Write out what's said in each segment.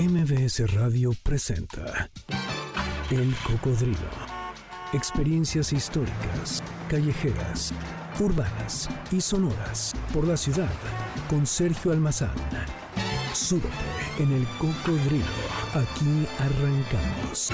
MBS Radio presenta El Cocodrilo. Experiencias históricas, callejeras, urbanas y sonoras por la ciudad con Sergio Almazán. Súbete en El Cocodrilo. Aquí arrancamos.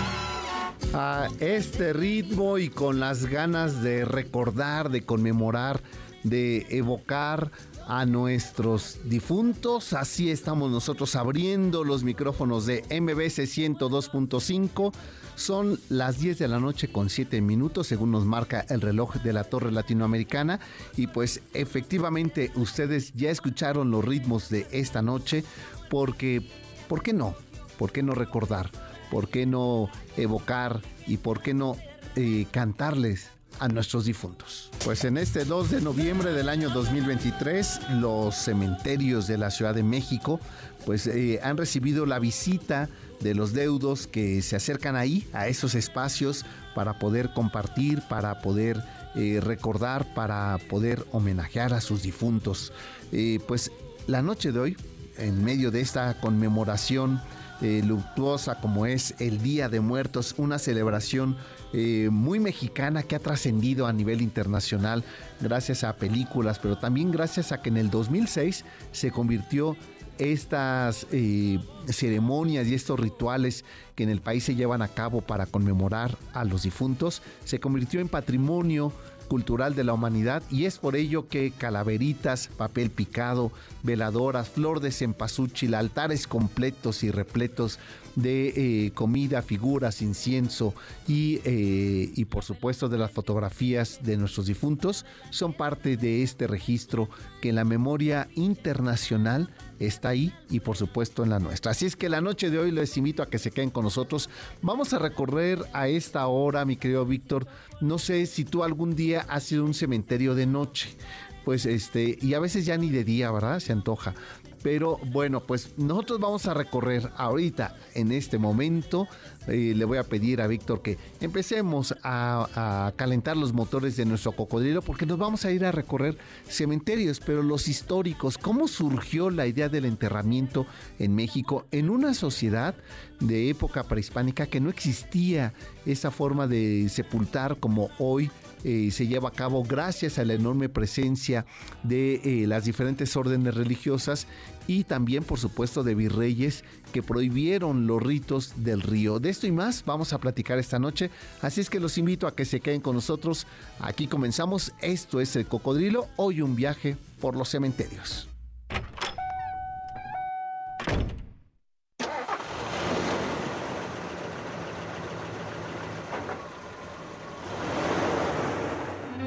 A este ritmo y con las ganas de recordar, de conmemorar, de evocar a nuestros difuntos. Así estamos nosotros abriendo los micrófonos de MBC 102.5. Son las 10 de la noche con 7 minutos, según nos marca el reloj de la Torre Latinoamericana. Y pues efectivamente ustedes ya escucharon los ritmos de esta noche, porque, ¿por qué no? ¿Por qué no recordar? ¿Por qué no evocar? ¿Y por qué no eh, cantarles a nuestros difuntos. Pues en este 2 de noviembre del año 2023, los cementerios de la Ciudad de México pues eh, han recibido la visita de los deudos que se acercan ahí, a esos espacios, para poder compartir, para poder eh, recordar, para poder homenajear a sus difuntos. Eh, pues la noche de hoy, en medio de esta conmemoración luctuosa como es el Día de Muertos, una celebración eh, muy mexicana que ha trascendido a nivel internacional gracias a películas, pero también gracias a que en el 2006 se convirtió estas eh, ceremonias y estos rituales que en el país se llevan a cabo para conmemorar a los difuntos, se convirtió en patrimonio cultural de la humanidad y es por ello que calaveritas, papel picado, veladoras, flor de cempasúchil, altares completos y repletos de eh, comida, figuras, incienso y, eh, y por supuesto de las fotografías de nuestros difuntos son parte de este registro que en la memoria internacional está ahí y por supuesto en la nuestra. Así es que la noche de hoy les invito a que se queden con nosotros. Vamos a recorrer a esta hora, mi querido Víctor. No sé si tú algún día has sido un cementerio de noche. Pues este, y a veces ya ni de día, ¿verdad? Se antoja. Pero bueno, pues nosotros vamos a recorrer ahorita, en este momento, eh, le voy a pedir a Víctor que empecemos a, calentar los motores de nuestro cocodrilo porque nos vamos a ir a recorrer cementerios, pero los históricos, cómo surgió la idea del enterramiento en México en una sociedad de época prehispánica que no existía esa forma de sepultar como hoy eh, se lleva a cabo gracias a la enorme presencia de eh, las diferentes órdenes religiosas y también por supuesto de virreyes que prohibieron los ritos del río. De esto y más vamos a platicar esta noche, así es que los invito a que se queden con nosotros. Aquí comenzamos, esto es el cocodrilo, hoy un viaje por los cementerios.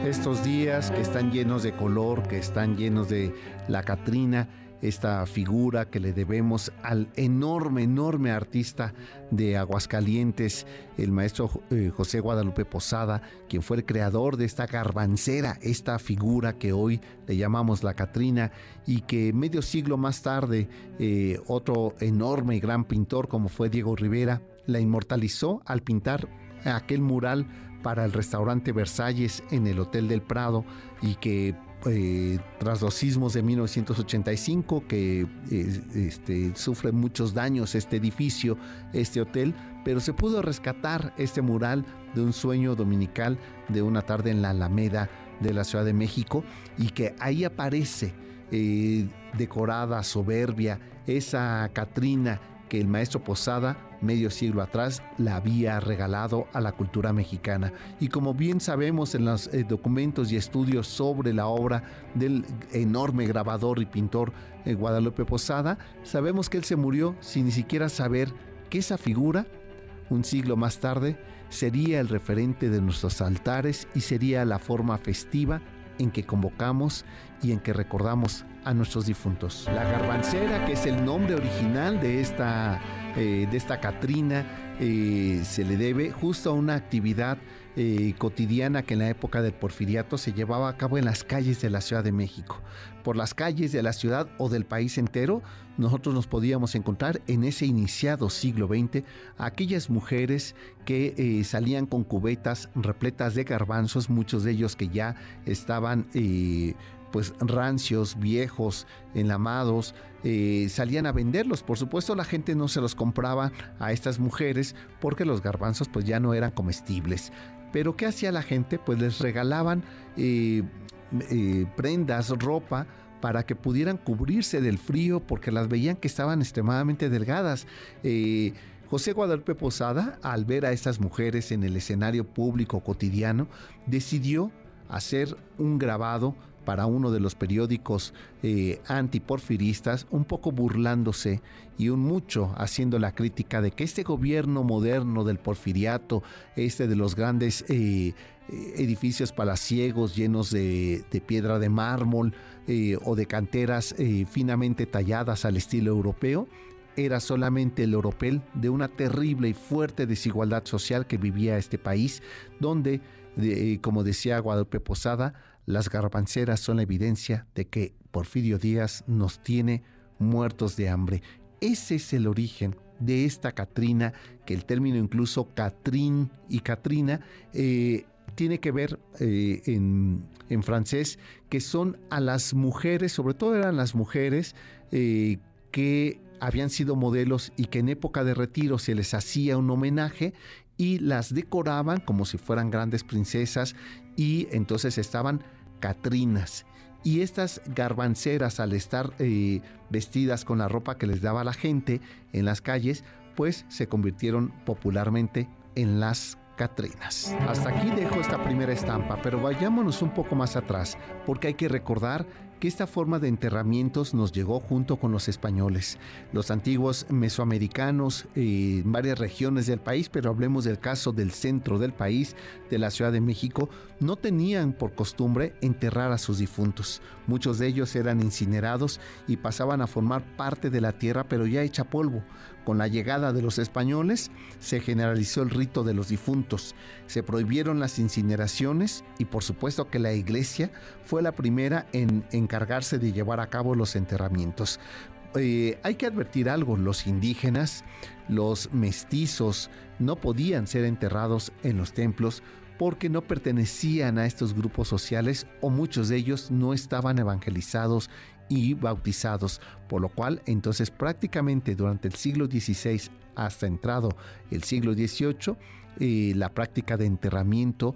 Estos días que están llenos de color, que están llenos de la Catrina, esta figura que le debemos al enorme, enorme artista de Aguascalientes, el maestro eh, José Guadalupe Posada, quien fue el creador de esta garbancera, esta figura que hoy le llamamos la Catrina y que medio siglo más tarde eh, otro enorme y gran pintor como fue Diego Rivera la inmortalizó al pintar aquel mural para el restaurante Versalles en el Hotel del Prado y que eh, tras los sismos de 1985 que este, sufre muchos daños este edificio, este hotel, pero se pudo rescatar este mural de un sueño dominical de una tarde en la Alameda de la Ciudad de México y que ahí aparece eh, decorada, soberbia, esa Catrina que el maestro Posada, medio siglo atrás, la había regalado a la cultura mexicana. Y como bien sabemos en los eh, documentos y estudios sobre la obra del enorme grabador y pintor eh, Guadalupe Posada, sabemos que él se murió sin ni siquiera saber que esa figura, un siglo más tarde, sería el referente de nuestros altares y sería la forma festiva en que convocamos y en que recordamos a nuestros difuntos. La garbancera, que es el nombre original de esta, eh, de esta Catrina, eh, se le debe justo a una actividad eh, cotidiana que en la época del porfiriato se llevaba a cabo en las calles de la Ciudad de México. Por las calles de la ciudad o del país entero, nosotros nos podíamos encontrar en ese iniciado siglo XX aquellas mujeres que salían con cubetas repletas de garbanzos, muchos de ellos que ya estaban pues rancios, viejos, enlamados, eh, salían a venderlos. Por supuesto la gente no se los compraba a estas mujeres porque los garbanzos pues ya no eran comestibles. Pero ¿qué hacía la gente? Pues les regalaban eh, eh, prendas, ropa, para que pudieran cubrirse del frío porque las veían que estaban extremadamente delgadas. José Guadalupe Posada, al ver a estas mujeres en el escenario público cotidiano, decidió hacer un grabado para uno de los periódicos eh, antiporfiristas, un poco burlándose y un mucho haciendo la crítica de que este gobierno moderno del porfiriato, este de los grandes eh, edificios palaciegos llenos de, piedra de mármol eh, o de canteras finamente talladas al estilo europeo, era solamente el oropel de una terrible y fuerte desigualdad social que vivía este país, donde, como decía Guadalupe Posada, las garbanceras son la evidencia de que Porfirio Díaz nos tiene muertos de hambre. Ese es el origen de esta Catrina, que el término incluso Catrín y Catrina eh, tiene que ver eh, en, francés, que son a las mujeres, sobre todo eran las mujeres eh, que habían sido modelos y que en época de retiro se les hacía un homenaje y las decoraban como si fueran grandes princesas y entonces estaban catrinas. Y estas garbanceras, al estar eh, vestidas con la ropa que les daba la gente en las calles, pues se convirtieron popularmente en las Catrinas. Hasta aquí dejo esta primera estampa, pero vayámonos un poco más atrás, porque hay que recordar que esta forma de enterramientos nos llegó junto con los españoles. Los antiguos mesoamericanos eh, en varias regiones del país, pero hablemos del caso del centro del país, de la Ciudad de México, no tenían por costumbre enterrar a sus difuntos. Muchos de ellos eran incinerados y pasaban a formar parte de la tierra, pero ya hecha polvo. Con la llegada de los españoles se generalizó el rito de los difuntos, se prohibieron las incineraciones y por supuesto que la iglesia fue la primera en encargarse de llevar a cabo los enterramientos. Eh, hay que advertir algo, los indígenas, los mestizos, no podían ser enterrados en los templos porque no pertenecían a estos grupos sociales o muchos de ellos no estaban evangelizados y bautizados, por lo cual entonces prácticamente durante el siglo XVI hasta entrado el siglo XVIII, eh, la práctica de enterramiento,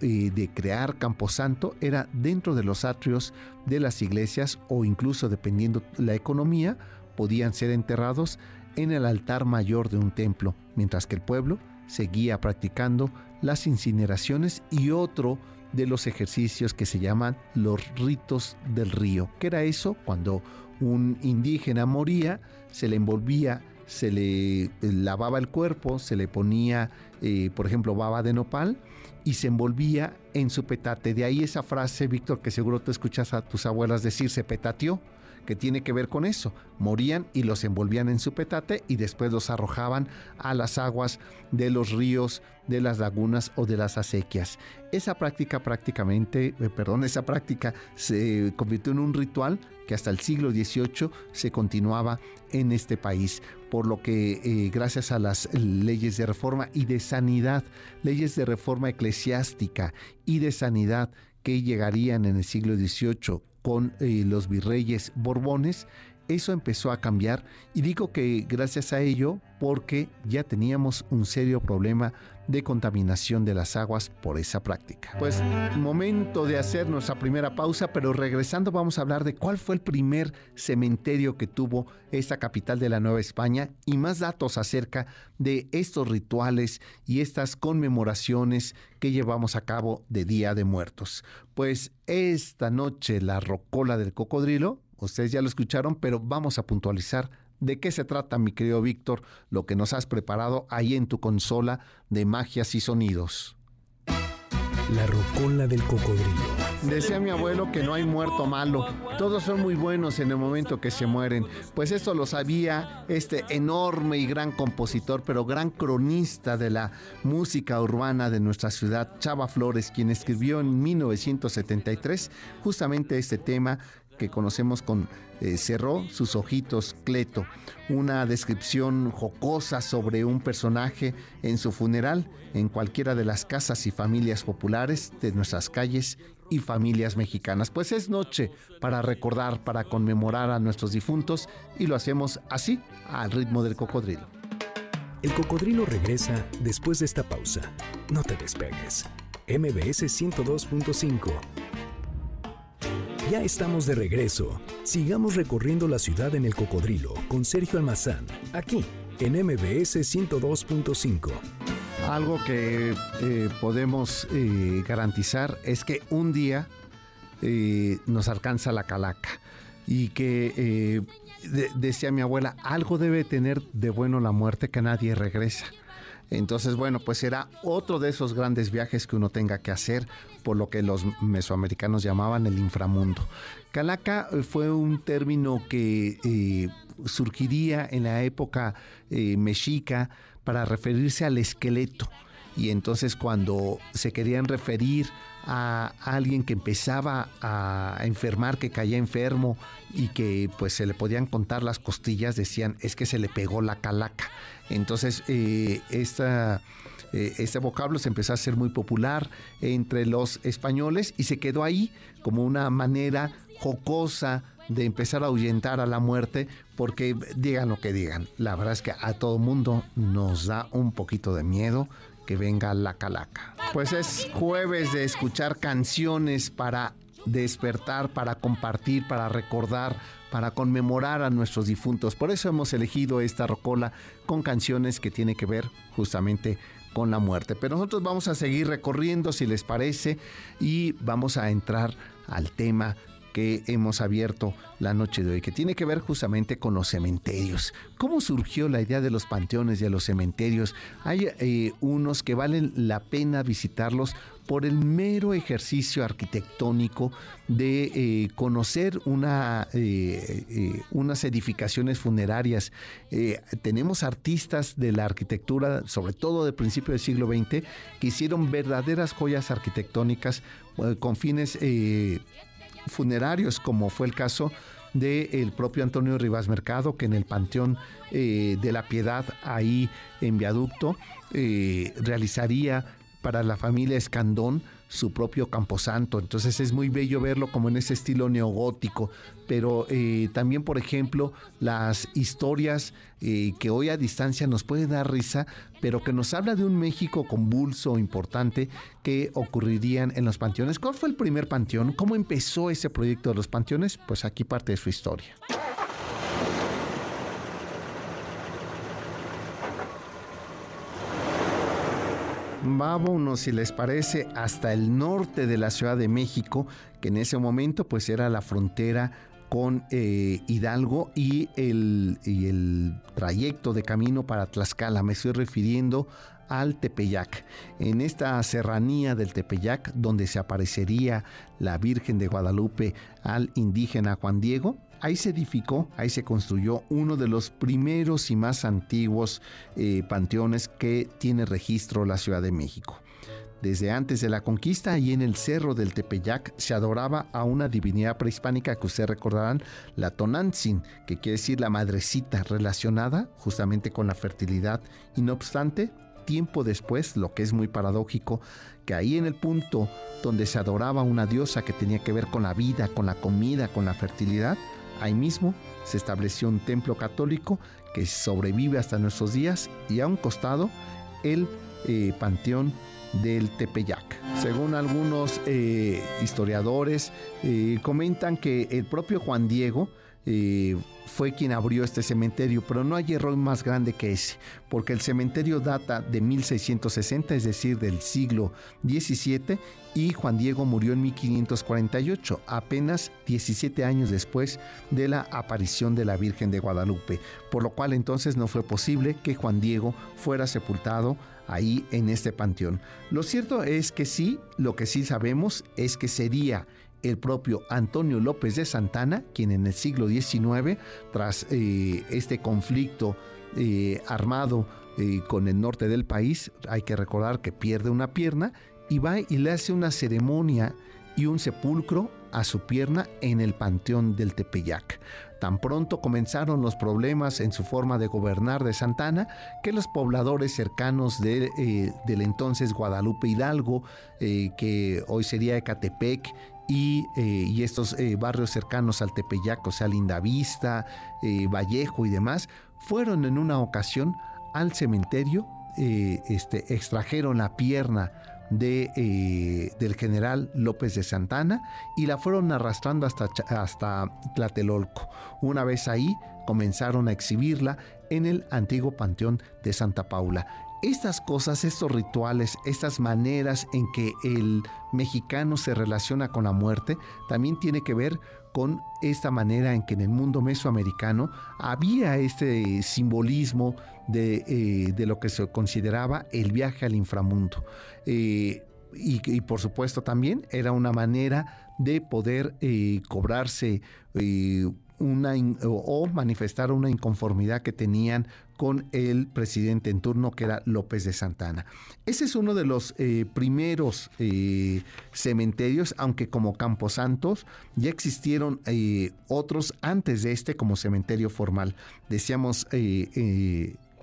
de crear camposanto, era dentro de los atrios de las iglesias o incluso dependiendo la economía, podían ser enterrados en el altar mayor de un templo, mientras que el pueblo seguía practicando las incineraciones y otro de los ejercicios que se llaman los ritos del río. ¿Qué era eso? Cuando un indígena moría, se le envolvía, se le lavaba el cuerpo, se le ponía, eh, por ejemplo, baba de nopal y se envolvía en su petate. De ahí esa frase, Víctor, que seguro te escuchas a tus abuelas decir, se petateó que tiene que ver con eso. Morían y los envolvían en su petate y después los arrojaban a las aguas de los ríos, de las lagunas o de las acequias. Esa práctica prácticamente, eh, perdón, esa práctica se convirtió en un ritual que hasta el siglo XVIII se continuaba en este país, por lo que eh, gracias a las leyes de reforma y de sanidad, leyes de reforma eclesiástica y de sanidad que llegarían en el siglo XVIII con eh, los virreyes borbones, eso empezó a cambiar y digo que gracias a ello porque ya teníamos un serio problema de contaminación de las aguas por esa práctica. Pues momento de hacer nuestra primera pausa, pero regresando vamos a hablar de cuál fue el primer cementerio que tuvo esta capital de la Nueva España y más datos acerca de estos rituales y estas conmemoraciones que llevamos a cabo de Día de Muertos. Pues esta noche la rocola del cocodrilo, ustedes ya lo escucharon, pero vamos a puntualizar ¿De qué se trata, mi querido Víctor, lo que nos has preparado ahí en tu consola de magias y sonidos? La rocola del cocodrilo. Decía mi abuelo que no hay muerto malo. Todos son muy buenos en el momento que se mueren. Pues esto lo sabía este enorme y gran compositor, pero gran cronista de la música urbana de nuestra ciudad, Chava Flores, quien escribió en 1973 justamente este tema que conocemos con eh, Cerró sus ojitos Cleto, una descripción jocosa sobre un personaje en su funeral en cualquiera de las casas y familias populares de nuestras calles y familias mexicanas. Pues es noche para recordar, para conmemorar a nuestros difuntos y lo hacemos así, al ritmo del cocodrilo. El cocodrilo regresa después de esta pausa. No te despegues. MBS 102.5. Ya estamos de regreso. Sigamos recorriendo la ciudad en el cocodrilo con Sergio Almazán, aquí en MBS 102.5. Algo que eh, podemos eh, garantizar es que un día eh, nos alcanza la calaca y que, decía mi abuela, algo debe tener de bueno la muerte que nadie regresa. Entonces, bueno, pues será otro de esos grandes viajes que uno tenga que hacer, por lo que los mesoamericanos llamaban el inframundo. Calaca fue un término que surgiría en la época mexica para referirse al esqueleto. Y entonces cuando se querían referir a alguien que empezaba a enfermar, que caía enfermo y que pues se le podían contar las costillas, decían es que se le pegó la calaca. Entonces eh, esta, eh, este vocablo se empezó a hacer muy popular entre los españoles y se quedó ahí como una manera jocosa de empezar a ahuyentar a la muerte, porque digan lo que digan, la verdad es que a todo mundo nos da un poquito de miedo que venga la calaca. Pues es jueves de escuchar canciones para despertar, para compartir, para recordar, para conmemorar a nuestros difuntos. Por eso hemos elegido esta rocola con canciones que tiene que ver justamente con la muerte. Pero nosotros vamos a seguir recorriendo, si les parece, y vamos a entrar al tema que hemos abierto la noche de hoy, que tiene que ver justamente con los cementerios. ¿Cómo surgió la idea de los panteones y de los cementerios? Hay eh, unos que valen la pena visitarlos por el mero ejercicio arquitectónico de eh, conocer una, eh, unas edificaciones funerarias. tenemos artistas de la arquitectura, sobre todo de principio del siglo XX, que hicieron verdaderas joyas arquitectónicas con fines funerarios, como fue el caso del propio Antonio Rivas Mercado, que en el Panteón eh, de la Piedad, ahí en Viaducto, eh, realizaría para la familia Escandón su propio camposanto. Entonces es muy bello verlo como en ese estilo neogótico. Pero eh, también, por ejemplo, las historias eh, que hoy a distancia nos pueden dar risa, pero que nos habla de un México convulso, importante, que ocurrirían en los panteones. ¿Cuál fue el primer panteón? ¿Cómo empezó ese proyecto de los panteones? Pues aquí parte de su historia. Vámonos, si les parece, hasta el norte de la Ciudad de México, que en ese momento pues era la frontera con eh, Hidalgo y el, y el trayecto de camino para Tlaxcala. Me estoy refiriendo al Tepeyac. En esta serranía del Tepeyac, donde se aparecería la Virgen de Guadalupe al indígena Juan Diego, ahí se edificó, ahí se construyó uno de los primeros y más antiguos eh, panteones que tiene registro la Ciudad de México. Desde antes de la conquista, ahí en el cerro del Tepeyac se adoraba a una divinidad prehispánica que ustedes recordarán, la Tonantzin, que quiere decir la madrecita, relacionada justamente con la fertilidad. Y no obstante, tiempo después, lo que es muy paradójico, que ahí en el punto donde se adoraba una diosa que tenía que ver con la vida, con la comida, con la fertilidad, Ahí mismo se estableció un templo católico que sobrevive hasta nuestros días y a un costado el eh, panteón del Tepeyac. Según algunos eh, historiadores, eh, comentan que el propio Juan Diego fue quien abrió este cementerio, pero no hay error más grande que ese, porque el cementerio data de 1660, es decir, del siglo XVII, y Juan Diego murió en 1548, apenas 17 años después de la aparición de la Virgen de Guadalupe, por lo cual entonces no fue posible que Juan Diego fuera sepultado ahí en este panteón. Lo cierto es que sí, lo que sí sabemos es que sería el propio Antonio López de Santana, quien en el siglo XIX, tras eh, este conflicto eh, armado eh, con el norte del país, hay que recordar que pierde una pierna y va y le hace una ceremonia y un sepulcro a su pierna en el Panteón del Tepeyac. Tan pronto comenzaron los problemas en su forma de gobernar de Santana, que los pobladores cercanos de, del entonces Guadalupe Hidalgo, que hoy sería Ecatepec, y, y estos barrios cercanos al Tepeyac, o sea, Lindavista, Vallejo y demás, fueron en una ocasión al cementerio, este, extrajeron la pierna de, eh, del general López de Santana y la fueron arrastrando hasta, hasta Tlatelolco. Una vez ahí comenzaron a exhibirla en el antiguo Panteón de Santa Paula. Estas cosas, estos rituales, estas maneras en que el mexicano se relaciona con la muerte, también tiene que ver con esta manera en que en el mundo mesoamericano había este simbolismo de, eh, lo que se consideraba el viaje al inframundo. Eh, y, por supuesto también era una manera de poder eh, cobrarse una o manifestar una inconformidad que tenían con el presidente en turno que era López de Santana. Ese es uno de los eh, primeros eh, cementerios, aunque como Camposantos ya existieron eh, otros antes de este como cementerio formal. Decíamos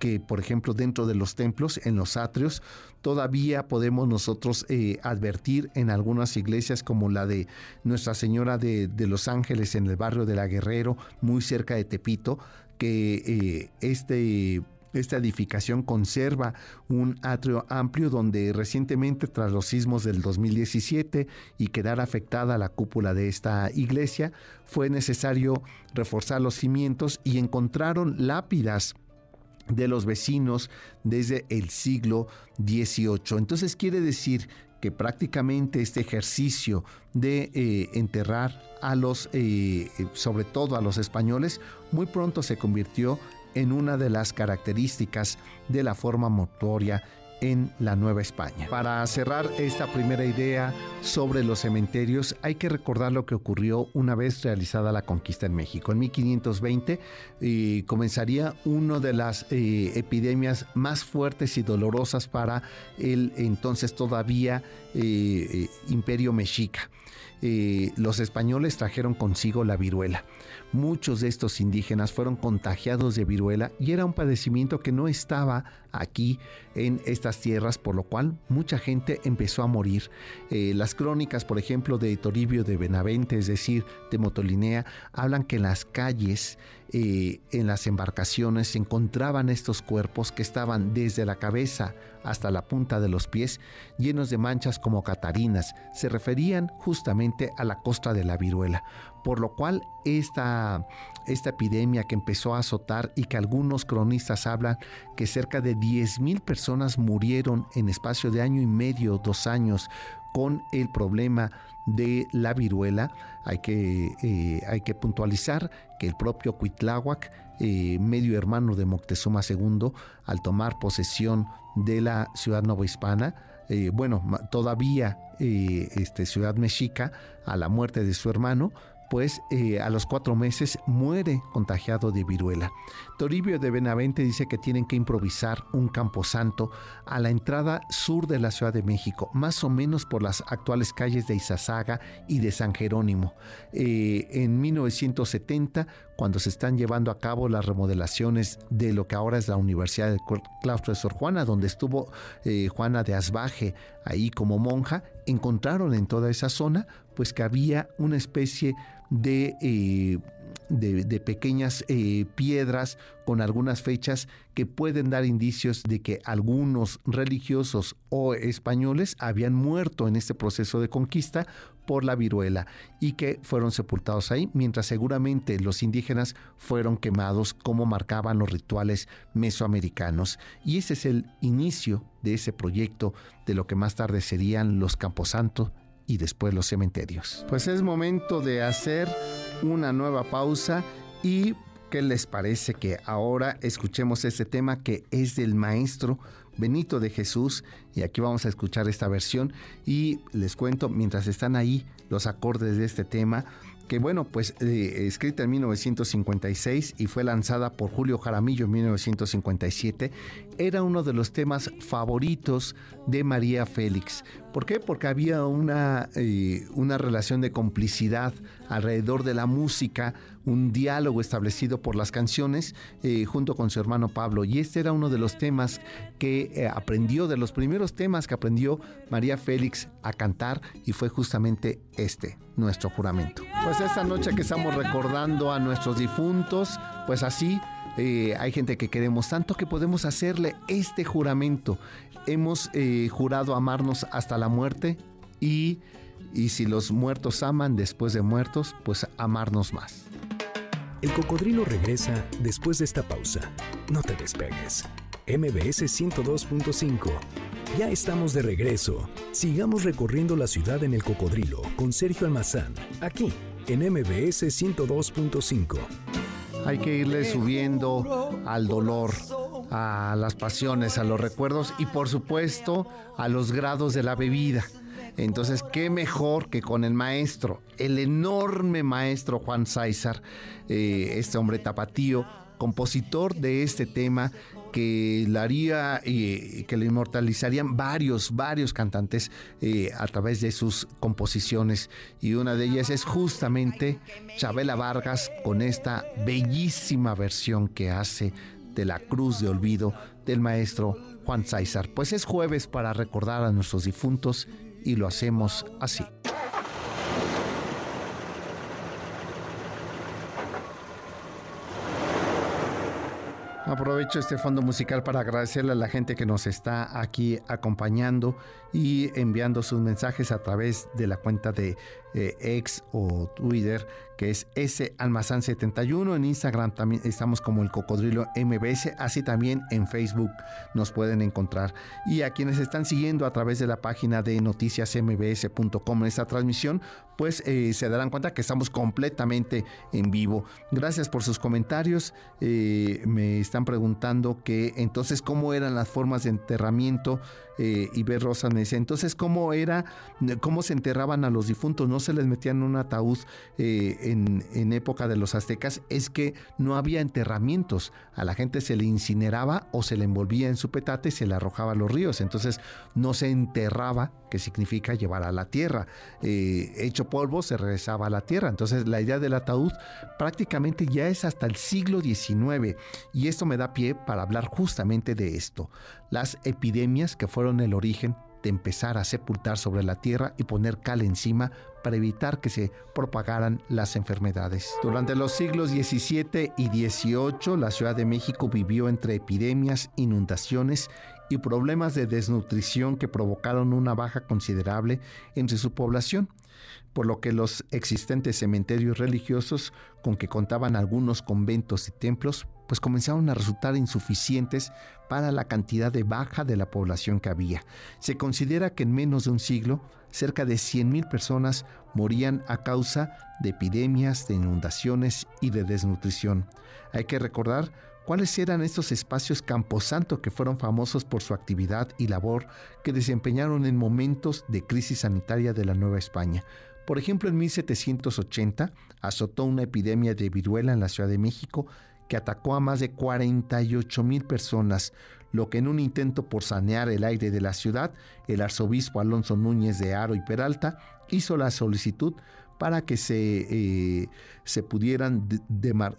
que, por ejemplo, dentro de los templos, en los atrios, todavía podemos nosotros eh, advertir en algunas iglesias como la de Nuestra Señora de, Los Ángeles en el barrio de La Guerrero, muy cerca de Tepito, que eh, este esta edificación conserva un atrio amplio donde recientemente, tras los sismos del 2017 y quedar afectada la cúpula de esta iglesia, fue necesario reforzar los cimientos y encontraron lápidas de los vecinos desde el siglo XVIII. Entonces quiere decir que prácticamente este ejercicio de eh, enterrar a los, eh, sobre todo a los españoles, muy pronto se convirtió en una de las características de la forma motoria en la Nueva España. Para cerrar esta primera idea sobre los cementerios, hay que recordar lo que ocurrió una vez realizada la conquista en México. En 1520 eh, comenzaría una de las eh, epidemias más fuertes y dolorosas para el entonces todavía eh, imperio mexica. los españoles trajeron consigo la viruela. Muchos de estos indígenas fueron contagiados de viruela y era un padecimiento que no estaba aquí en estas tierras, por lo cual mucha gente empezó a morir. Eh, las crónicas, por ejemplo, de Toribio de Benavente, es decir, de Motolinea, hablan que en las calles, eh, en las embarcaciones, se encontraban estos cuerpos que estaban desde la cabeza hasta la punta de los pies, llenos de manchas como catarinas. Se referían justamente a la costa de la viruela por lo cual esta, esta epidemia que empezó a azotar y que algunos cronistas hablan que cerca de 10.000 personas murieron en espacio de año y medio, dos años, con el problema de la viruela, hay que, eh, hay que puntualizar que el propio Cuitláhuac, eh, medio hermano de Moctezuma II, al tomar posesión de la ciudad novohispana, eh, bueno, todavía este, ciudad mexica, a la muerte de su hermano, pues a los cuatro meses muere contagiado de viruela. Toribio de Benavente dice que tienen que improvisar un camposanto a la entrada sur de la Ciudad de México, más o menos por las actuales calles de Izazaga y de San Jerónimo. Eh, en 1970, cuando se están llevando a cabo las remodelaciones de lo que ahora es la Universidad del Claustro de Sor Juana, donde estuvo eh, Juana de Asbaje ahí como monja, encontraron en toda esa zona pues que había una especie de, eh, de, pequeñas eh, piedras con algunas fechas que pueden dar indicios de que algunos religiosos o españoles habían muerto en este proceso de conquista por la viruela y que fueron sepultados ahí, mientras seguramente los indígenas fueron quemados como marcaban los rituales mesoamericanos. Y ese es el inicio de ese proyecto de lo que más tarde serían los Camposantos y después los cementerios. Pues es momento de hacer una nueva pausa y ¿qué les parece que ahora escuchemos este tema que es del maestro Benito de Jesús? Y aquí vamos a escuchar esta versión y les cuento mientras están ahí los acordes de este tema que bueno, pues eh, escrita en 1956 y fue lanzada por Julio Jaramillo en 1957, era uno de los temas favoritos de María Félix. ¿Por qué? Porque había una, eh, una relación de complicidad alrededor de la música, un diálogo establecido por las canciones eh, junto con su hermano Pablo. Y este era uno de los temas que eh, aprendió, de los primeros temas que aprendió María Félix a cantar y fue justamente este, nuestro juramento. Pues esta noche que estamos recordando a nuestros difuntos, pues así hay gente que queremos tanto que podemos hacerle este juramento hemos eh, jurado amarnos hasta la muerte y, y si los muertos aman después de muertos, pues amarnos más. El cocodrilo regresa después de esta pausa. No te despegues. MBS 102.5. Ya estamos de regreso. Sigamos recorriendo la ciudad en el cocodrilo con Sergio Almazán, aquí en MBS 102.5. Hay que irle subiendo al dolor a las pasiones, a los recuerdos y por supuesto a los grados de la bebida. Entonces, qué mejor que con el maestro, el enorme maestro Juan César, eh, este hombre tapatío, compositor de este tema que la haría y que le inmortalizarían varios, varios cantantes eh, a través de sus composiciones. Y una de ellas es justamente Chabela Vargas con esta bellísima versión que hace de la cruz de olvido del maestro Juan César. Pues es jueves para recordar a nuestros difuntos y lo hacemos así. Aprovecho este fondo musical para agradecerle a la gente que nos está aquí acompañando y enviando sus mensajes a través de la cuenta de eh, X o Twitter, que es S Almazán 71. En Instagram también estamos como el Cocodrilo MBS, así también en Facebook nos pueden encontrar. Y a quienes están siguiendo a través de la página de noticiasmbs.com en esta transmisión, pues eh, se darán cuenta que estamos completamente en vivo. Gracias por sus comentarios. Eh, me están preguntando que entonces cómo eran las formas de enterramiento eh, y ver Rosa me dice, entonces, ¿cómo era, cómo se enterraban a los difuntos? ¿No se les metían en un ataúd eh, en, en, época de los aztecas? Es que no había enterramientos. A la gente se le incineraba o se le envolvía en su petate y se le arrojaba a los ríos. Entonces, no se enterraba, que significa llevar a la tierra. Eh, hecho polvo, se regresaba a la tierra. Entonces, la idea del ataúd prácticamente ya es hasta el siglo XIX. Y esto me da pie para hablar justamente de esto. Las epidemias que fueron el origen de empezar a sepultar sobre la tierra y poner cal encima para evitar que se propagaran las enfermedades. Durante los siglos XVII y XVIII, la Ciudad de México vivió entre epidemias, inundaciones y problemas de desnutrición que provocaron una baja considerable entre su población, por lo que los existentes cementerios religiosos con que contaban algunos conventos y templos pues comenzaron a resultar insuficientes para la cantidad de baja de la población que había. Se considera que en menos de un siglo, cerca de 100.000 personas morían a causa de epidemias, de inundaciones y de desnutrición. Hay que recordar cuáles eran estos espacios camposanto que fueron famosos por su actividad y labor que desempeñaron en momentos de crisis sanitaria de la Nueva España. Por ejemplo, en 1780 azotó una epidemia de viruela en la Ciudad de México que atacó a más de 48 mil personas, lo que en un intento por sanear el aire de la ciudad, el arzobispo Alonso Núñez de Aro y Peralta hizo la solicitud para que se, eh, se pudieran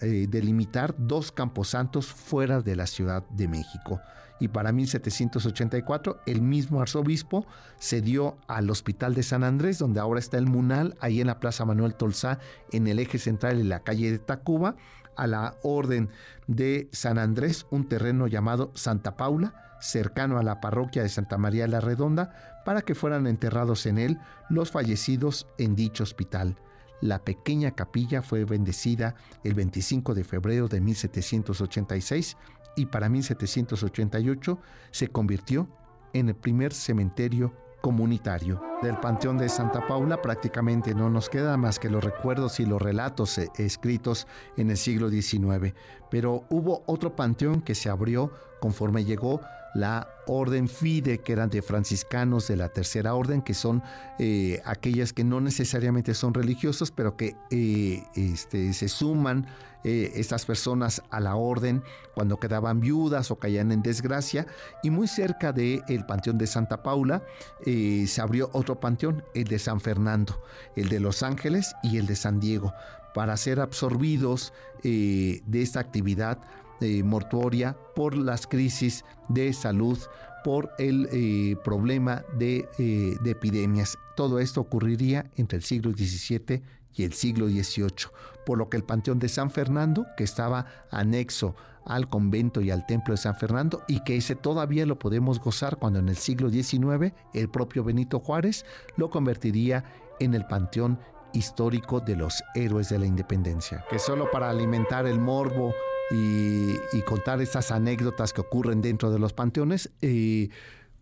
eh, delimitar dos camposantos fuera de la Ciudad de México. Y para 1784 el mismo arzobispo se dio al Hospital de San Andrés, donde ahora está el Munal, ahí en la Plaza Manuel Tolsá, en el eje central de la calle de Tacuba, a la Orden de San Andrés, un terreno llamado Santa Paula, cercano a la parroquia de Santa María la Redonda, para que fueran enterrados en él los fallecidos en dicho hospital. La pequeña capilla fue bendecida el 25 de febrero de 1786 y para 1788 se convirtió en el primer cementerio comunitario. Del Panteón de Santa Paula prácticamente no nos queda más que los recuerdos y los relatos eh, escritos en el siglo XIX, pero hubo otro panteón que se abrió conforme llegó la orden FIDE, que eran de franciscanos de la tercera orden, que son eh, aquellas que no necesariamente son religiosos, pero que eh, este, se suman eh, estas personas a la orden cuando quedaban viudas o caían en desgracia. Y muy cerca del el Panteón de Santa Paula se abrió otro panteón, el de San Fernando, el de Los Ángeles y el de San Diego, para ser absorbidos de esta actividad mortuoria por las crisis de salud, por el eh, problema de, eh, de, epidemias. Todo esto ocurriría entre el siglo XVII y el siglo XVIII, por lo que el Panteón de San Fernando, que estaba anexo al convento y al templo de San Fernando, y que ese todavía lo podemos gozar cuando en el siglo XIX el propio Benito Juárez lo convertiría en el Panteón histórico de los héroes de la independencia, que solo para alimentar el morbo y, contar estas anécdotas que ocurren dentro de los panteones, eh,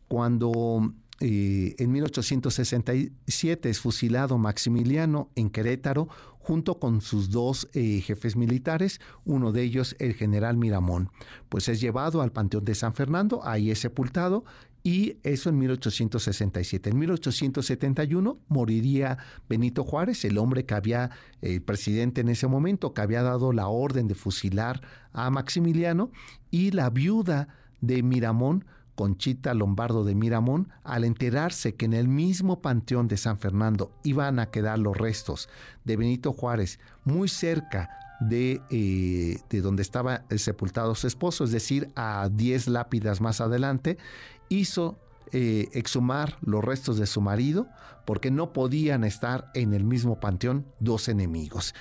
cuando eh, en 1867 es fusilado Maximiliano en Querétaro junto con sus dos eh, jefes militares, uno de ellos el general Miramón. Pues es llevado al Panteón de San Fernando, ahí es sepultado y eso en 1867. En 1871 moriría Benito Juárez, el hombre que había, el presidente en ese momento, que había dado la orden de fusilar a Maximiliano, y la viuda de Miramón, Conchita Lombardo de Miramón, al enterarse que en el mismo panteón de San Fernando iban a quedar los restos de Benito Juárez, muy cerca de, eh, de, donde estaba sepultado su esposo, es decir, a 10 lápidas más adelante, hizo eh, exhumar los restos de su marido porque no podían estar en el mismo panteón dos enemigos.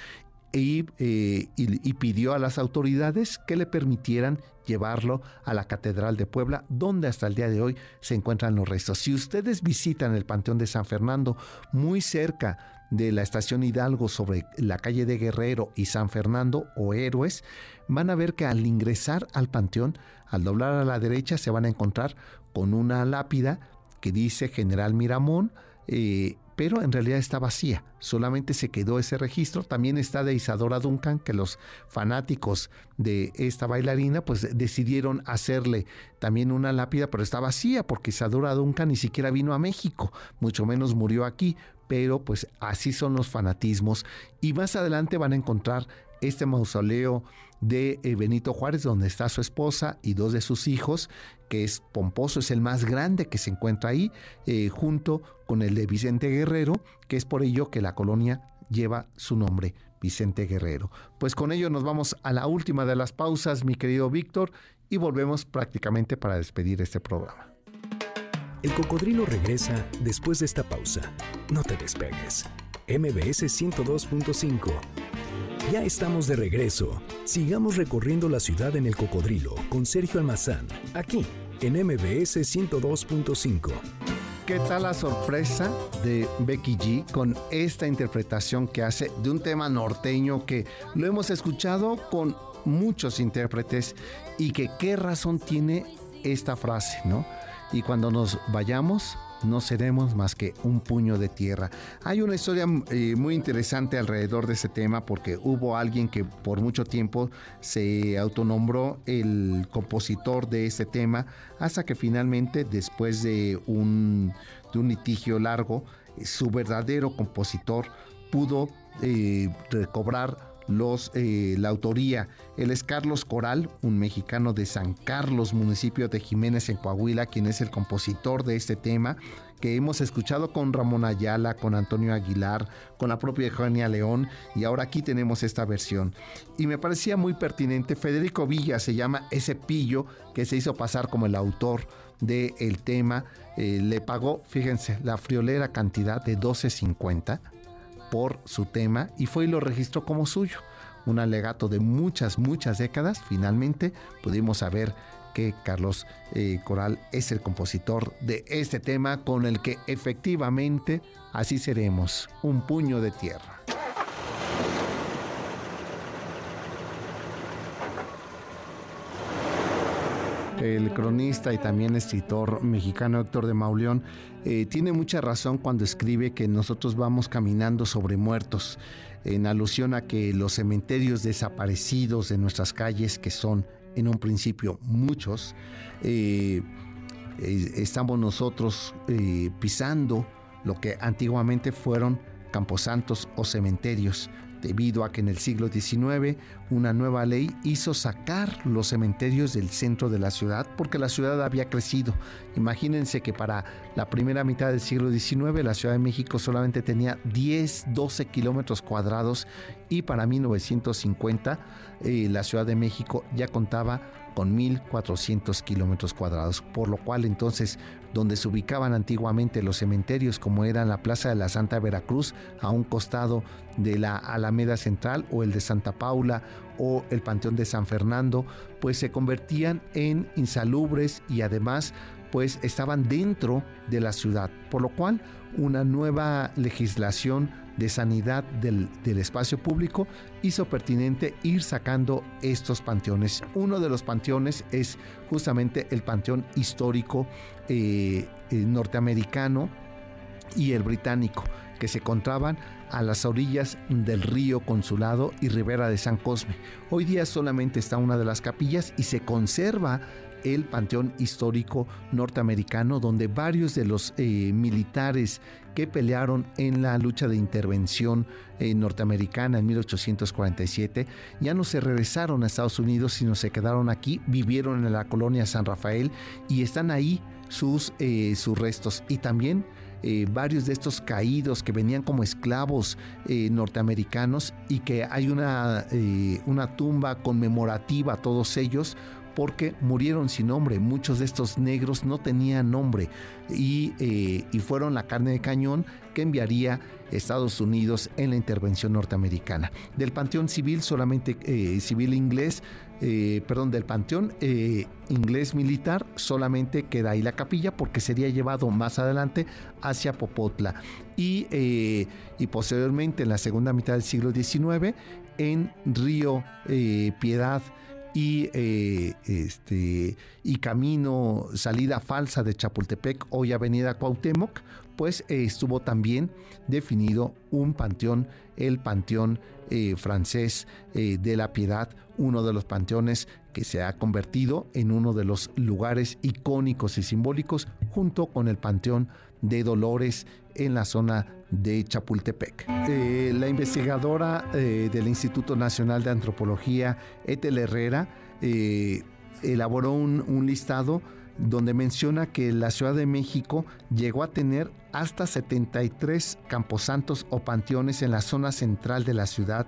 Eh, y, pidió a las autoridades que le permitieran llevarlo a la Catedral de Puebla, donde hasta el día de hoy se encuentran los restos. Si ustedes visitan el Panteón de San Fernando, muy cerca de la estación Hidalgo sobre la calle de Guerrero y San Fernando o Héroes, van a ver que al ingresar al panteón, al doblar a la derecha, se van a encontrar con una lápida que dice General Miramón, eh, pero en realidad está vacía, solamente se quedó ese registro. También está de Isadora Duncan, que los fanáticos de esta bailarina pues decidieron hacerle también una lápida, pero está vacía porque Isadora Duncan ni siquiera vino a México, mucho menos murió aquí, pero pues así son los fanatismos. Y más adelante van a encontrar este mausoleo de eh, Benito Juárez, donde está su esposa y dos de sus hijos, que es pomposo, es el más grande que se encuentra ahí, eh, junto con el de Vicente Guerrero, que es por ello que la colonia lleva su nombre, Vicente Guerrero. Pues con ello nos vamos a la última de las pausas, mi querido Víctor, y volvemos prácticamente para despedir este programa. El cocodrilo regresa después de esta pausa. No te despegues. MBS 102.5 ya estamos de regreso. Sigamos recorriendo la ciudad en el cocodrilo con Sergio Almazán, aquí en MBS 102.5. ¿Qué tal la sorpresa de Becky G con esta interpretación que hace de un tema norteño que lo hemos escuchado con muchos intérpretes y que qué razón tiene esta frase, ¿no? Y cuando nos vayamos, no seremos más que un puño de tierra. Hay una historia eh, muy interesante alrededor de ese tema porque hubo alguien que por mucho tiempo se autonombró el compositor de ese tema hasta que finalmente después de un, litigio largo su verdadero compositor pudo eh, recobrar los, eh, la autoría. Él es Carlos Coral, un mexicano de San Carlos, municipio de Jiménez en Coahuila, quien es el compositor de este tema que hemos escuchado con Ramón Ayala, con Antonio Aguilar, con la propia Eugenia León y ahora aquí tenemos esta versión. Y me parecía muy pertinente, Federico Villa se llama ese pillo que se hizo pasar como el autor del el tema, eh, le pagó, fíjense, la friolera cantidad de 12.50 por su tema y fue y lo registró como suyo. Un alegato de muchas, muchas décadas, finalmente pudimos saber que Carlos eh, Coral es el compositor de este tema con el que efectivamente así seremos, un puño de tierra. El cronista y también escritor mexicano Héctor de Mauleón, eh, tiene mucha razón cuando escribe que nosotros vamos caminando sobre muertos, en alusión a que los cementerios desaparecidos de nuestras calles, que son en un principio muchos, eh, eh, estamos nosotros pisando lo que antiguamente fueron camposantos o cementerios debido a que en el siglo XIX una nueva ley hizo sacar los cementerios del centro de la ciudad porque la ciudad había crecido. Imagínense que para la primera mitad del siglo XIX la Ciudad de México solamente tenía 10, 12 kilómetros cuadrados y para 1950 eh, la Ciudad de México ya contaba con 1.400 kilómetros cuadrados, por lo cual entonces donde se ubicaban antiguamente los cementerios como eran la Plaza de la Santa Veracruz a un costado de la Alameda Central o el de Santa Paula o el Panteón de San Fernando, pues se convertían en insalubres y además pues estaban dentro de la ciudad, por lo cual una nueva legislación de sanidad del, espacio público hizo pertinente ir sacando estos panteones. Uno de los panteones es justamente el panteón histórico eh, eh, norteamericano y el británico, que se encontraban a las orillas del río Consulado y Ribera de San Cosme. Hoy día solamente está una de las capillas y se conserva el Panteón Histórico Norteamericano, donde varios de los eh, militares que pelearon en la lucha de intervención eh, norteamericana en 1847 ya no se regresaron a Estados Unidos, sino se quedaron aquí, vivieron en la colonia San Rafael y están ahí sus, eh, sus restos. Y también varios de estos caídos que venían como esclavos norteamericanos y que hay una, una tumba conmemorativa a todos ellos porque murieron sin nombre. Muchos de estos negros no tenían nombre y, eh, fueron la carne de cañón que enviaría Estados Unidos en la intervención norteamericana. Del Panteón Civil, solamente eh, civil inglés, eh, perdón, del Panteón Inglés Militar, solamente queda ahí la capilla porque sería llevado más adelante hacia Popotla. Y, y posteriormente, en la segunda mitad del siglo XIX, en Río Piedad, y, eh, este, y camino, salida falsa de Chapultepec, hoy Avenida Cuauhtémoc, pues eh, estuvo también definido un panteón, el Panteón eh, francés de la Piedad, uno de los panteones que se ha convertido en uno de los lugares icónicos y simbólicos junto con el Panteón de Dolores en la zona de Chapultepec. Eh, la investigadora eh, del Instituto Nacional de Antropología, Etel Herrera, eh, elaboró un, listado donde menciona que la Ciudad de México llegó a tener hasta 73 camposantos o panteones en la zona central de la ciudad,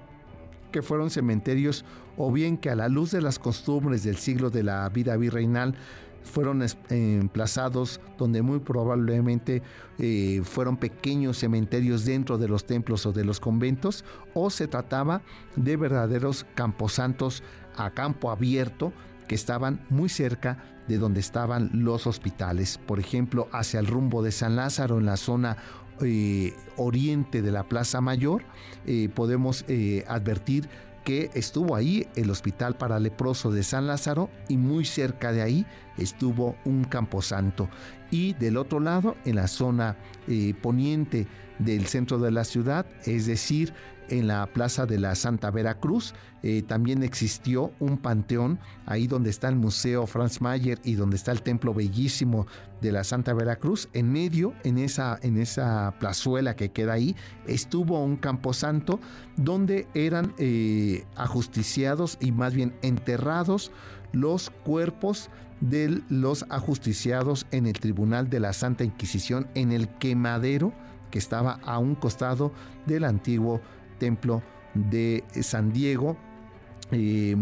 que fueron cementerios o bien que a la luz de las costumbres del siglo de la vida virreinal fueron emplazados donde muy probablemente eh, fueron pequeños cementerios dentro de los templos o de los conventos, o se trataba de verdaderos camposantos a campo abierto que estaban muy cerca de donde estaban los hospitales. Por ejemplo, hacia el rumbo de San Lázaro, en la zona eh, oriente de la Plaza Mayor, eh, podemos advertir que estuvo ahí el Hospital para Leproso de San Lázaro y muy cerca de ahí estuvo un camposanto. Y del otro lado, en la zona eh, poniente del centro de la ciudad, es decir, en la plaza de la Santa Veracruz. Eh, también existió un panteón ahí donde está el Museo Franz Mayer y donde está el templo bellísimo de la Santa Veracruz. En medio, en esa, en esa plazuela que queda ahí, estuvo un camposanto donde eran eh, ajusticiados y más bien enterrados los cuerpos de los ajusticiados en el Tribunal de la Santa Inquisición en el quemadero que estaba a un costado del antiguo templo de San Diego, eh,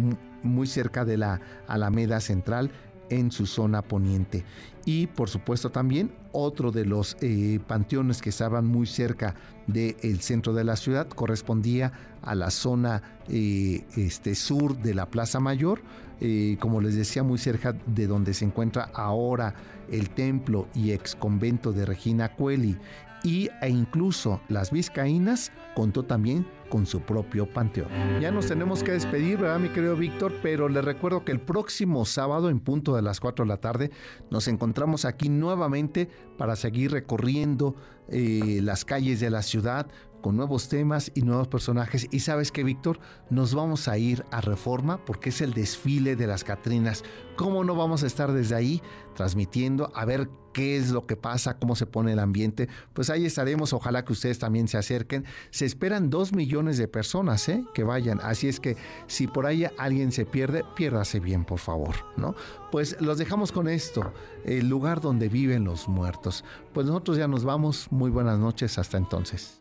muy cerca de la Alameda Central en su zona poniente. Y por supuesto también otro de los eh, panteones que estaban muy cerca del centro de la ciudad correspondía a la zona eh, este, sur de la Plaza Mayor, como les decía, muy cerca de donde se encuentra ahora el templo y ex convento de Regina Coeli y, e incluso las vizcaínas contó también con su propio panteón. Ya nos tenemos que despedir, ¿verdad, mi querido Víctor? Pero les recuerdo que el próximo sábado, en punto de las 4 de la tarde, nos encontramos aquí nuevamente para seguir recorriendo eh, las calles de la ciudad con nuevos temas y nuevos personajes. Y sabes que, Víctor, nos vamos a ir a Reforma porque es el desfile de las Catrinas. ¿Cómo no vamos a estar desde ahí transmitiendo a ver qué es lo que pasa, cómo se pone el ambiente? Pues ahí estaremos. Ojalá que ustedes también se acerquen. Se esperan dos millones de personas ¿eh? que vayan. Así es que si por ahí alguien se pierde, piérdase bien, por favor, ¿no? Pues los dejamos con esto, el lugar donde viven los muertos. Pues nosotros ya nos vamos. Muy buenas noches. Hasta entonces.